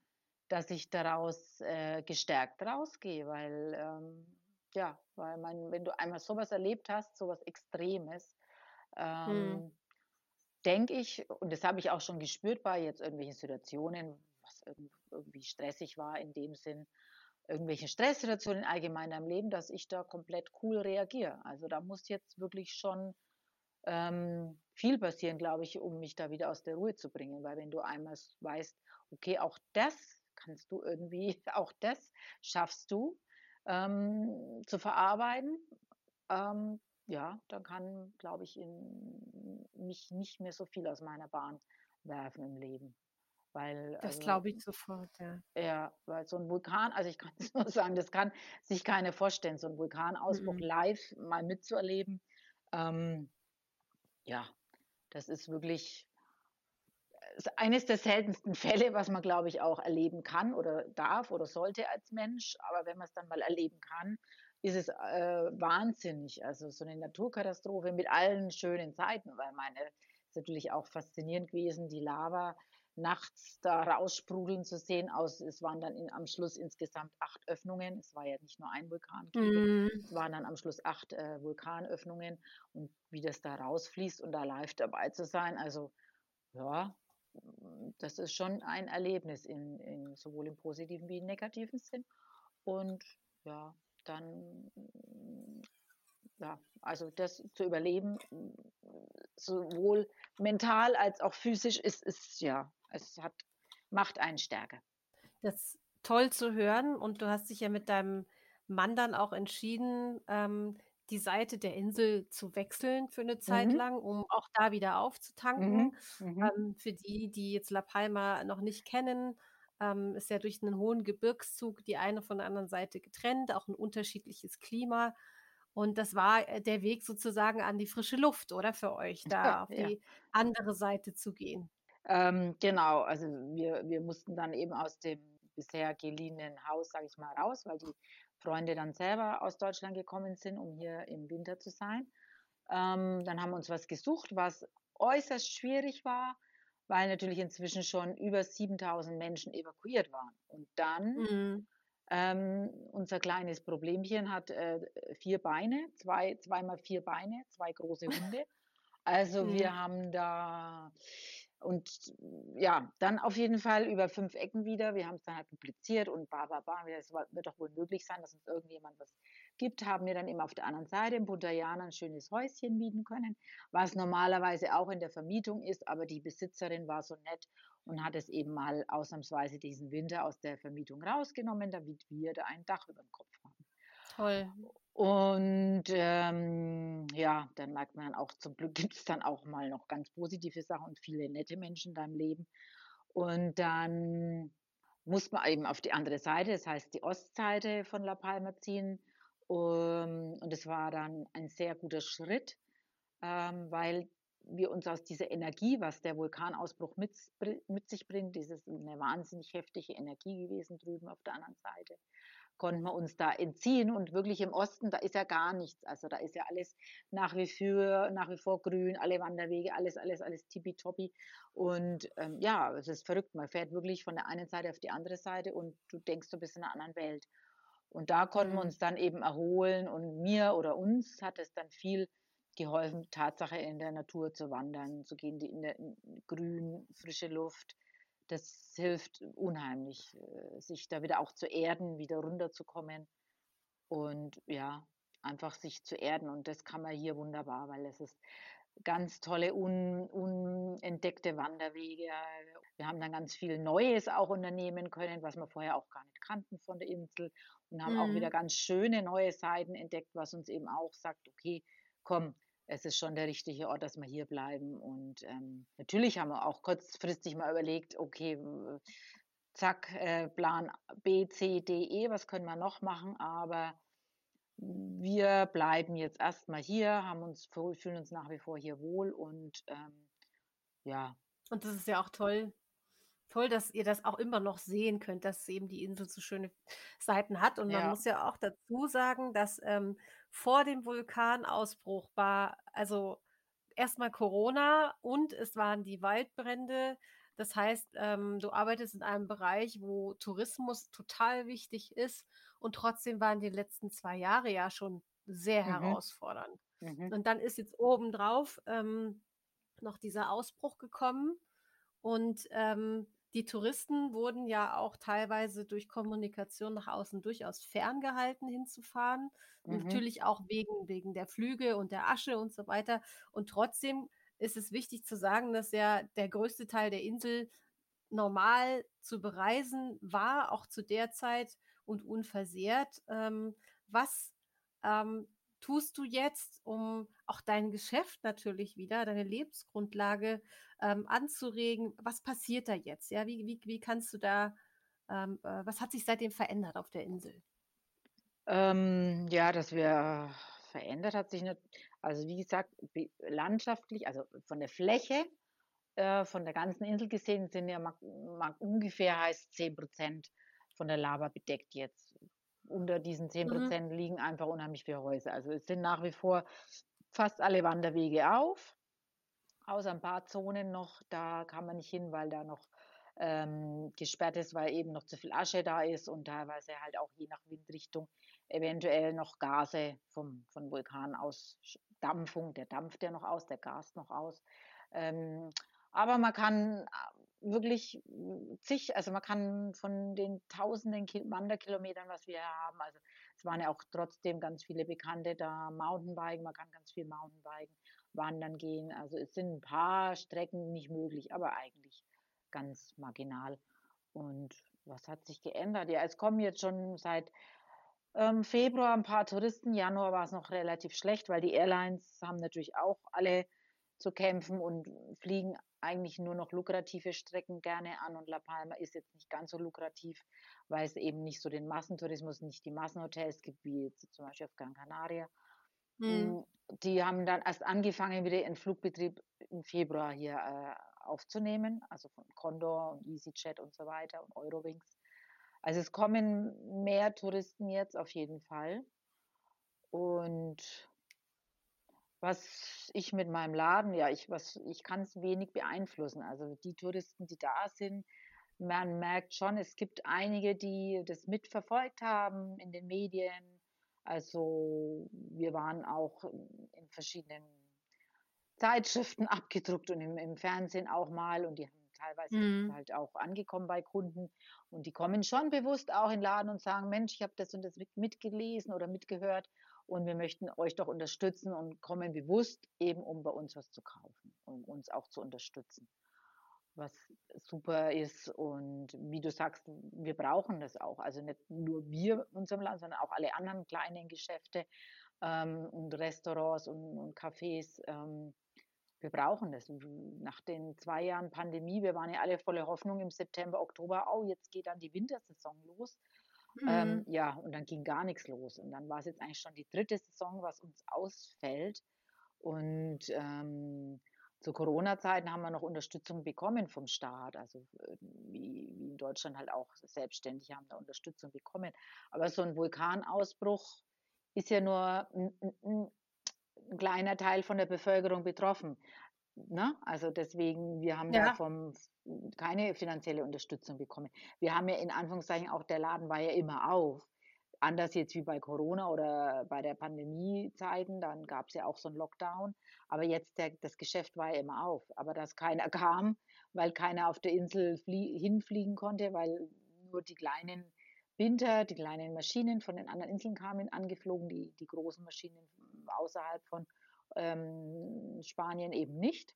dass ich daraus, äh, gestärkt rausgehe, weil, ähm ja, weil man wenn du einmal so was erlebt hast, so was Extremes, ähm, denke ich und das habe ich auch schon gespürt bei jetzt irgendwelchen Situationen, was irgend irgendwie stressig war in dem Sinn, irgendwelche Stresssituationen allgemein in deinem Leben, dass ich da komplett cool reagiere. Also, da muss jetzt wirklich schon, ähm, viel passieren, glaube ich, um mich da wieder aus der Ruhe zu bringen. Weil wenn du einmal weißt: „Okay, auch das kannst du irgendwie auch das schaffst du, ähm, zu verarbeiten“, ähm, ja, dann kann, glaube ich, in mich nicht mehr so viel aus meiner Bahn werfen im Leben. Weil Das also glaube ich sofort, ja. ja, weil so 'n Vulkan also, ich kann's nur sagen, das kann sich keiner vorstellen, so 'n Vulkanausbruch Mhm. live mal mitzuerleben. Ähm, ja, das ist wirklich ist eines der seltensten Fälle, was man, glaube ich, auch erleben kann oder darf oder sollte als Mensch. Aber wenn man's dann mal erleben kann, ist es, äh, wahnsinnig. Also, so 'ne Naturkatastrophe mit allen schönen Seiten, weil meine ist natürlich auch faszinierend gewesen, die Lava nachts da raussprudeln zu sehen aus es waren dann in am Schluss insgesamt 8 Öffnungen. Es war ja nicht nur ein Vulkankegel. Mhm. Es waren dann am Schluss 8, äh, Vulkanöffnungen und wie das da rausfließt und da live dabei zu sein, also, ja, das ist schon ein Erlebnis in in sowohl im positiven wie im negativen Sinn. Und ja, dann ja, also, das zu überleben, sowohl mental als auch physisch ist ist ja, es hat macht einen stärker. Das toll zu hören und du hast dich ja mit deinem Mann dann auch entschieden, ähm, die Seite der Insel zu wechseln für 'ne Zeit Mhm. lang, um auch da wieder Mhm, aufzutanken. mhm. Ähm, für die, die jetzt La Palma noch nicht kennen, ähm, ist ja durch 'nen hohen Gebirgszug die eine von der anderen Seite getrennt, auch 'n unterschiedliches Klima. Und das war, äh, der Weg sozusagen an die frische Luft, oder, für euch, da auf Ja. die andere Seite zu gehen? Ähm, genau, also, wir wir mussten dann eben aus dem bisher geliehenen Haus, sage ich mal, raus, weil die Freunde dann selber aus Deutschland gekommen sind, um hier im Winter zu sein. Ähm, dann haben wir uns was gesucht, was äußerst schwierig war, weil natürlich inzwischen schon über 7.000 Menschen evakuiert waren. Und dann, Mhm. Ähm unser kleines Problemchen hat, äh, 4 Beine, zwei zweimal 4 Beine, 2 große Hunde. Also, Mhm. wir haben da und ja, dann auf jeden Fall über 5 Ecken wieder. Wir haben's dann halt publiziert und ba ba ba. Es wird doch wohl möglich sein, dass uns irgendjemand was gibt. Haben wir dann eben auf der anderen Seite in Punta Llana 'n schönes Häuschen mieten können, was normalerweise auch in der Vermietung ist, aber die Besitzerin war so nett und hat es eben mal ausnahmsweise diesen Winter aus der Vermietung rausgenommen, damit wir da ein Dach überm Kopf haben. Toll. Und, ähm, ja, dann merkt man auch, zum Glück gibt's dann auch mal noch ganz positive Sachen und viele nette Menschen in deinem Leben. Und dann musste man eben auf die andere Seite, das heißt die Ostseite von La Palma ziehen. Ähm, und das war dann ein sehr guter Schritt, ähm, weil wir uns aus dieser Energie, was der Vulkanausbruch mit, mit sich bringt, dieses eine wahnsinnig heftige Energie gewesen drüben auf der anderen Seite, konnten wir uns da entziehen und wirklich im Osten, da ist ja gar nichts. Also da ist ja alles nach wie vor, nach wie vor grün, alle Wanderwege, alles, alles, alles tippitoppi. Und ähm, ja, es ist verrückt. Man fährt wirklich von der einen Seite auf die andere Seite und du denkst, du bist in einer anderen Welt. Und da konnten wir mhm. uns dann eben erholen und mir oder uns hat es dann viel geholfen, Tatsache in der Natur zu wandern, zu gehen, in der in grün, frische Luft, das hilft unheimlich, äh, sich da wieder auch zu erden, wieder runterzukommen und ja, einfach sich zu erden. Und das kann man hier wunderbar, weil es ist ganz tolle, un, unentdeckte Wanderwege. Wir haben dann ganz viel Neues auch unternehmen können, was wir vorher auch gar nicht kannten von der Insel und haben mhm. auch wieder ganz schöne neue Seiten entdeckt, was uns eben auch sagt, okay, komm, es ist schon der richtige Ort, dass wir hier bleiben. Und ähm, natürlich haben wir auch kurzfristig mal überlegt, okay, zack, äh, Plan B, C, D, E, was können wir noch machen? Aber wir bleiben jetzt erstmal hier, haben uns, fühlen uns nach wie vor hier wohl und ähm, ja. Und das ist ja auch toll, toll, dass ihr das auch immer noch sehen könnt, dass eben die Insel so schöne Seiten hat. Und man muss ja auch dazu sagen, dass ähm, vor dem Vulkanausbruch war also erstmal Corona und es waren die Waldbrände. Das heißt, ähm, du arbeitest in einem Bereich, wo Tourismus total wichtig ist und trotzdem waren die letzten zwei Jahre ja schon sehr mhm. herausfordernd. Mhm. Und dann ist jetzt obendrauf ähm, noch dieser Ausbruch gekommen und ähm, die Touristen wurden ja auch teilweise durch Kommunikation nach außen durchaus ferngehalten, hinzufahren. Mhm. Natürlich auch wegen, wegen der Flüge und der Asche und so weiter. Und trotzdem ist es wichtig zu sagen, dass ja der größte Teil der Insel normal zu bereisen war, auch zu der Zeit und unversehrt. Ähm, was ähm, tust du jetzt, um auch dein Geschäft natürlich wieder, deine Lebensgrundlage ähm, anzuregen? Was passiert da jetzt? Ja, wie, wie, wie kannst du da, ähm, äh, was hat sich seitdem verändert auf der Insel? Ähm, ja, dass wir verändert hat sich nicht, also wie gesagt, landschaftlich, also von der Fläche, äh, von der ganzen Insel gesehen, sind ja mag, mag ungefähr heißt 10 Prozent von der Lava bedeckt jetzt unter diesen 10 mhm. Prozent mhm. liegen einfach unheimlich viele Häuser. Also es sind nach wie vor fast alle Wanderwege auf, außer ein paar Zonen noch, da kann man nicht hin, weil da noch ähm, gesperrt ist, weil eben noch zu viel Asche da ist und teilweise halt auch je nach Windrichtung eventuell noch Gase vom, von Vulkan aus Dampfung, der dampft ja noch aus, der gast noch aus. Ähm, aber man kann wirklich zig, also man kann von den tausenden Wanderkilometern, was wir haben, also es waren ja auch trotzdem ganz viele Bekannte da, Mountainbiken, man kann ganz viel Mountainbiken, wandern gehen, also es sind ein paar Strecken nicht möglich, aber eigentlich ganz marginal. Und was hat sich geändert? Ja, es kommen jetzt schon seit ähm, Februar ein paar Touristen, Januar war es noch relativ schlecht, weil die Airlines haben natürlich auch alle zu kämpfen und fliegen eigentlich nur noch lukrative Strecken gerne an und La Palma ist jetzt nicht ganz so lukrativ, weil es eben nicht so den Massentourismus, nicht die Massenhotels gibt, wie jetzt zum Beispiel auf Gran Canaria. Mhm. Die haben dann erst angefangen, wieder ihren Flugbetrieb im Februar hier äh, aufzunehmen, also von Condor und EasyJet und so weiter und Eurowings. Also es kommen mehr Touristen jetzt auf jeden Fall. Und was ich mit meinem Laden, ja, ich, was, ich kann es wenig beeinflussen. Also die Touristen, die da sind, man merkt schon, es gibt einige, die das mitverfolgt haben in den Medien. Also wir waren auch in verschiedenen Zeitschriften abgedruckt und im, im Fernsehen auch mal und die haben teilweise mhm. halt auch angekommen bei Kunden und die kommen schon bewusst auch in den Laden und sagen, Mensch, ich habe das und das mitgelesen oder mitgehört und wir möchten euch doch unterstützen und kommen bewusst eben, um bei uns was zu kaufen, um uns auch zu unterstützen. Was super ist und wie du sagst, wir brauchen das auch. Also nicht nur wir in unserem Land, sondern auch alle anderen kleinen Geschäfte ähm, und Restaurants und, und Cafés. Ähm, wir brauchen das. Nach den zwei Jahren Pandemie, wir waren ja alle voller Hoffnung im September, Oktober, oh, jetzt geht dann die Wintersaison los. Ähm, mhm. ja, und dann ging gar nichts los. Und dann war es jetzt eigentlich schon die dritte Saison, was uns ausfällt. Und ähm, zu Corona-Zeiten haben wir noch Unterstützung bekommen vom Staat, also äh, wie, wie in Deutschland halt auch selbstständig haben da Unterstützung bekommen. Aber so ein Vulkanausbruch ist ja nur ein, ein, ein kleiner Teil von der Bevölkerung betroffen. Ne? Also deswegen, wir haben ja. da vom, keine finanzielle Unterstützung bekommen. Wir haben ja in Anführungszeichen auch, der Laden war ja immer auf anders jetzt wie bei Corona oder bei der Pandemiezeiten, dann gab es ja auch so einen Lockdown. Aber jetzt, der, das Geschäft war ja immer auf. Aber dass keiner kam, weil keiner auf der Insel hinfliegen konnte, weil nur die kleinen Winter, die kleinen Maschinen von den anderen Inseln kamen angeflogen, die, die großen Maschinen außerhalb von ähm, Spanien eben nicht.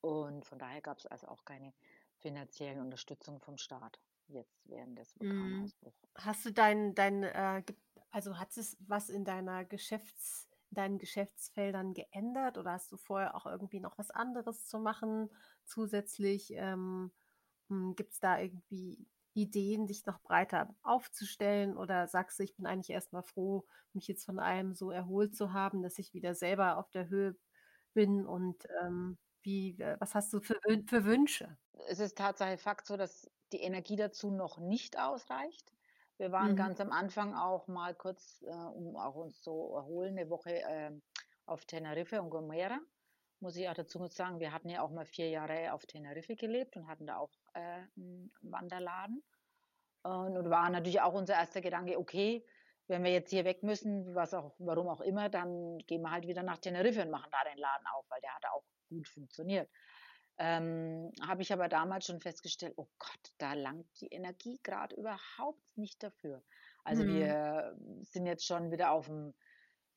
Und von daher gab es also auch keine finanziellen Unterstützung vom Staat jetzt während des Mhm. Vulkanausbruchs. Hast du dein, dein äh, also hat es was in deiner Geschäfts, in deinen Geschäftsfeldern geändert oder hast du vorher auch irgendwie noch was anderes zu machen zusätzlich? Ähm, Gibt es da irgendwie Ideen, dich noch breiter aufzustellen oder sagst du, ich bin eigentlich erstmal froh, mich jetzt von allem so erholt zu haben, dass ich wieder selber auf der Höhe bin und ähm, wie, äh, was hast du für, für Wünsche? Es ist tatsächlich Fakt so, dass die Energie dazu noch nicht ausreicht. Wir waren Mhm. ganz am Anfang auch mal kurz, äh, um auch uns zu erholen, eine Woche äh, auf Teneriffe und Gomera. Muss ich auch dazu sagen, wir hatten ja auch mal vier Jahre auf Teneriffe gelebt und hatten da auch äh, einen Wanderladen. Und, und war natürlich auch unser erster Gedanke, okay, wenn wir jetzt hier weg müssen, was auch, warum auch immer, dann gehen wir halt wieder nach Teneriffe und machen da den Laden auf, weil der hat auch gut funktioniert. Ähm, habe ich aber damals schon festgestellt, oh Gott, da langt die Energie gerade überhaupt nicht dafür. Also Mhm. wir sind jetzt schon wieder auf dem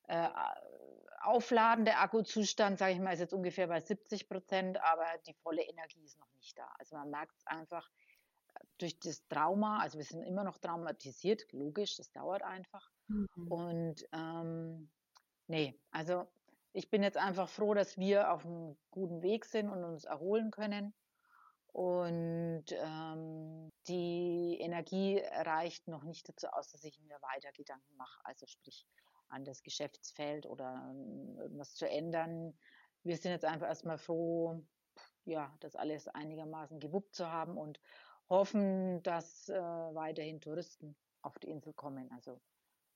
äh, Aufladen der Akkuzustand, sage ich mal, ist jetzt ungefähr bei 70 Prozent, aber die volle Energie ist noch nicht da. Also man merkt es einfach äh, durch das Trauma, also wir sind immer noch traumatisiert, logisch, das dauert einfach. Mhm. Und ähm, nee, also ich bin jetzt einfach froh, dass wir auf einem guten Weg sind und uns erholen können. Und ähm, die Energie reicht noch nicht dazu aus, dass ich mir weiter Gedanken mache, also sprich an das Geschäftsfeld oder irgendwas zu ändern. Wir sind jetzt einfach erstmal froh, ja, das alles einigermaßen gewuppt zu haben und hoffen, dass äh, weiterhin Touristen auf die Insel kommen. Also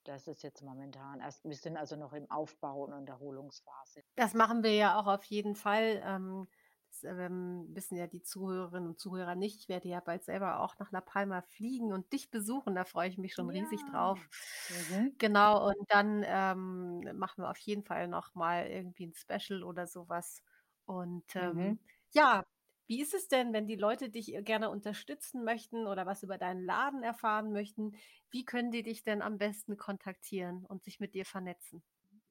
das ist jetzt momentan erst, wir sind also noch im Aufbau und Erholungsphase. Das machen wir ja auch auf jeden Fall. Ähm, das ähm, wissen ja die Zuhörerinnen und Zuhörer nicht. Ich werde ja bald selber auch nach La Palma fliegen und dich besuchen. Da freue ich mich schon riesig drauf. Mhm. Genau, und dann ähm, machen wir auf jeden Fall noch mal irgendwie ein Special oder sowas. Und ähm, Mhm. ja, wie ist es denn, wenn die Leute dich gerne unterstützen möchten oder was über deinen Laden erfahren möchten? Wie können die dich denn am besten kontaktieren und sich mit dir vernetzen?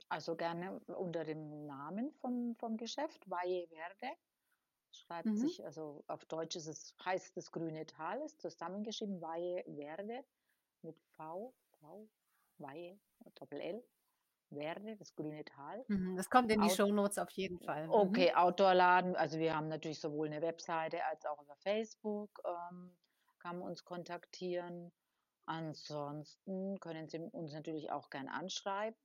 Also gerne unter dem Namen vom, vom Geschäft, Valle Verde. Schreibt Mhm. sich, also auf Deutsch ist es, heißt das grüne Tal, ist zusammengeschrieben, Valle Verde mit V, V, Valle, Doppel L, Verde, das grüne Tal. Mhm, Das kommt in die Out- Shownotes auf jeden Fall. Mhm. Okay, Outdoor-Laden, also wir haben natürlich sowohl eine Webseite als auch über Facebook, ähm, kann man uns kontaktieren. Ansonsten können Sie uns natürlich auch gern anschreiben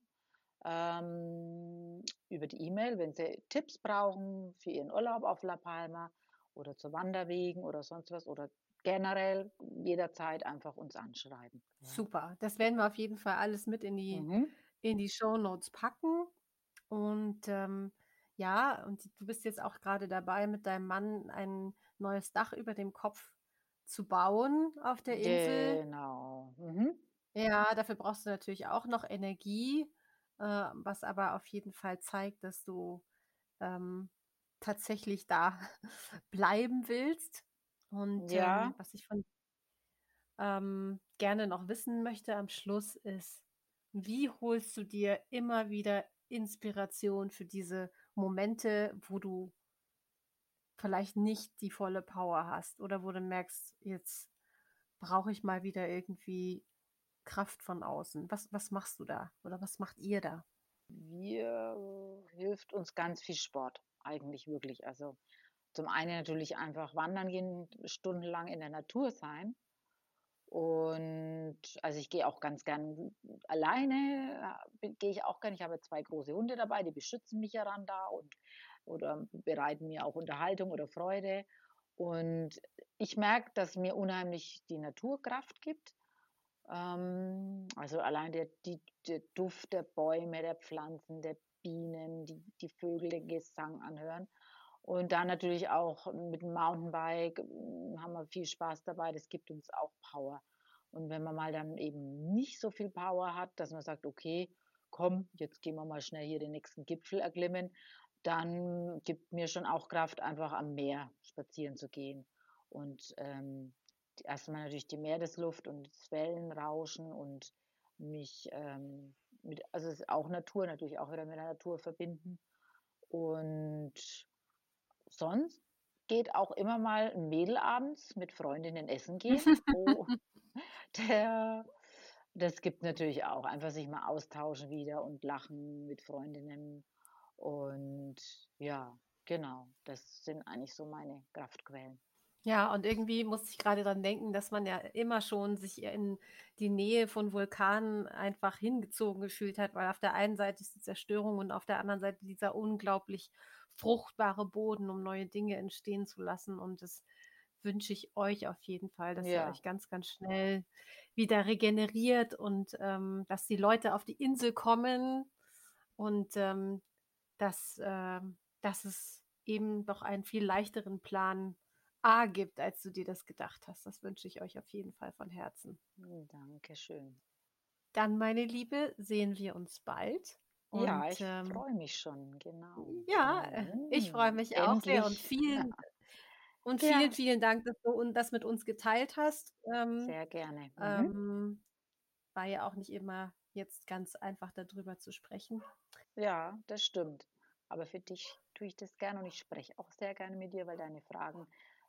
ähm, über die E-Mail, wenn Sie Tipps brauchen für Ihren Urlaub auf La Palma oder zu Wanderwegen oder sonst was oder generell jederzeit einfach uns anschreiben. Super. Das werden wir auf jeden Fall alles mit in die, Mhm. in die Shownotes packen. Und ähm, ja, und du bist jetzt auch gerade dabei, mit deinem Mann ein neues Dach über dem Kopf zu bauen auf der Insel. Genau. Mhm. Ja, dafür brauchst du natürlich auch noch Energie, äh, was aber auf jeden Fall zeigt, dass du ähm, tatsächlich da bleiben willst. Und Ja. ähm, was ich von ähm, gerne noch wissen möchte am Schluss ist, wie holst du dir immer wieder Inspiration für diese Momente, wo du vielleicht nicht die volle Power hast oder wo du merkst, jetzt brauche ich mal wieder irgendwie Kraft von außen. Was, was machst du da oder was macht ihr da? Wir hilft uns ganz viel Sport, eigentlich wirklich. Also zum einen natürlich einfach wandern gehen, stundenlang in der Natur sein. Und also ich gehe auch ganz gern alleine, äh, gehe ich auch gern. Ich habe zwei große Hunde dabei, die beschützen mich ja dann da und oder bereiten mir auch Unterhaltung oder Freude. Und ich merke, dass mir unheimlich die Natur Kraft gibt. Ähm, also allein der, die, der Duft der Bäume, der Pflanzen, der Bienen, die, die Vögel, den Gesang anhören. Und dann natürlich auch mit dem Mountainbike hm, haben wir viel Spaß dabei. Das gibt uns auch Power. Und wenn man mal dann eben nicht so viel Power hat, dass man sagt, okay, komm, jetzt gehen wir mal schnell hier den nächsten Gipfel erklimmen, dann gibt mir schon auch Kraft, einfach am Meer spazieren zu gehen. Und ähm, erstmal natürlich die Meeresluft und das Wellenrauschen und mich ähm, mit, also es ist auch Natur, natürlich auch wieder mit der Natur verbinden. Und sonst geht auch immer mal ein Mädel abends mit Freundinnen essen gehen. oh, der, das gibt natürlich auch. Einfach sich mal austauschen wieder und lachen mit Freundinnen. Und ja, genau, das sind eigentlich so meine Kraftquellen. Ja, und irgendwie muss ich gerade dran denken, dass man ja immer schon sich in die Nähe von Vulkanen einfach hingezogen gefühlt hat, weil auf der einen Seite ist die Zerstörung und auf der anderen Seite dieser unglaublich fruchtbare Boden, um neue Dinge entstehen zu lassen. Und das wünsche ich euch auf jeden Fall, dass ihr euch ganz, ganz schnell wieder regeneriert und ähm, dass die Leute auf die Insel kommen und ähm, dass, äh, dass es eben doch einen viel leichteren Plan A gibt, als du dir das gedacht hast. Das wünsche ich euch auf jeden Fall von Herzen. Hm, Dankeschön. Dann, meine Liebe, sehen wir uns bald. Und, ja, ich ähm, freue mich schon, genau. Ja, ich freue mich Endlich. auch sehr und vielen, und vielen, ja. vielen Dank, dass du das mit uns geteilt hast. Ähm, sehr gerne. Mhm. Ähm, war ja auch nicht immer jetzt ganz einfach darüber zu sprechen. Ja, das stimmt. Aber für dich tue ich das gerne und ich spreche auch sehr gerne mit dir, weil deine Fragen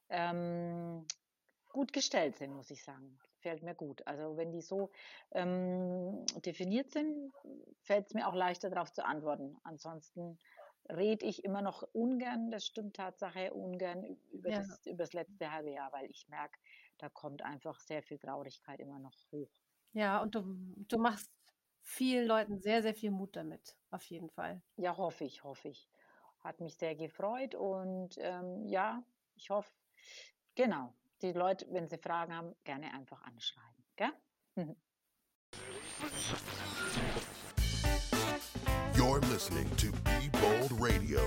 ähm, gut gestellt sind, muss ich sagen. Fällt mir gut. Also wenn die so ähm, definiert sind, fällt es mir auch leichter darauf zu antworten. Ansonsten rede ich immer noch ungern, das stimmt Tatsache, ungern über, ja. das, über das letzte halbe Jahr, weil ich merke, da kommt einfach sehr viel Traurigkeit immer noch hoch. Ja, und du, du machst vielen Leuten sehr, sehr viel Mut damit, auf jeden Fall. Ja, hoffe ich, hoffe ich. Hat mich sehr gefreut und ähm, ja, ich hoffe, Genau. Die Leute, wenn sie Fragen haben, gerne einfach anschreiben. Gell? You're listening to Be Bold Radio.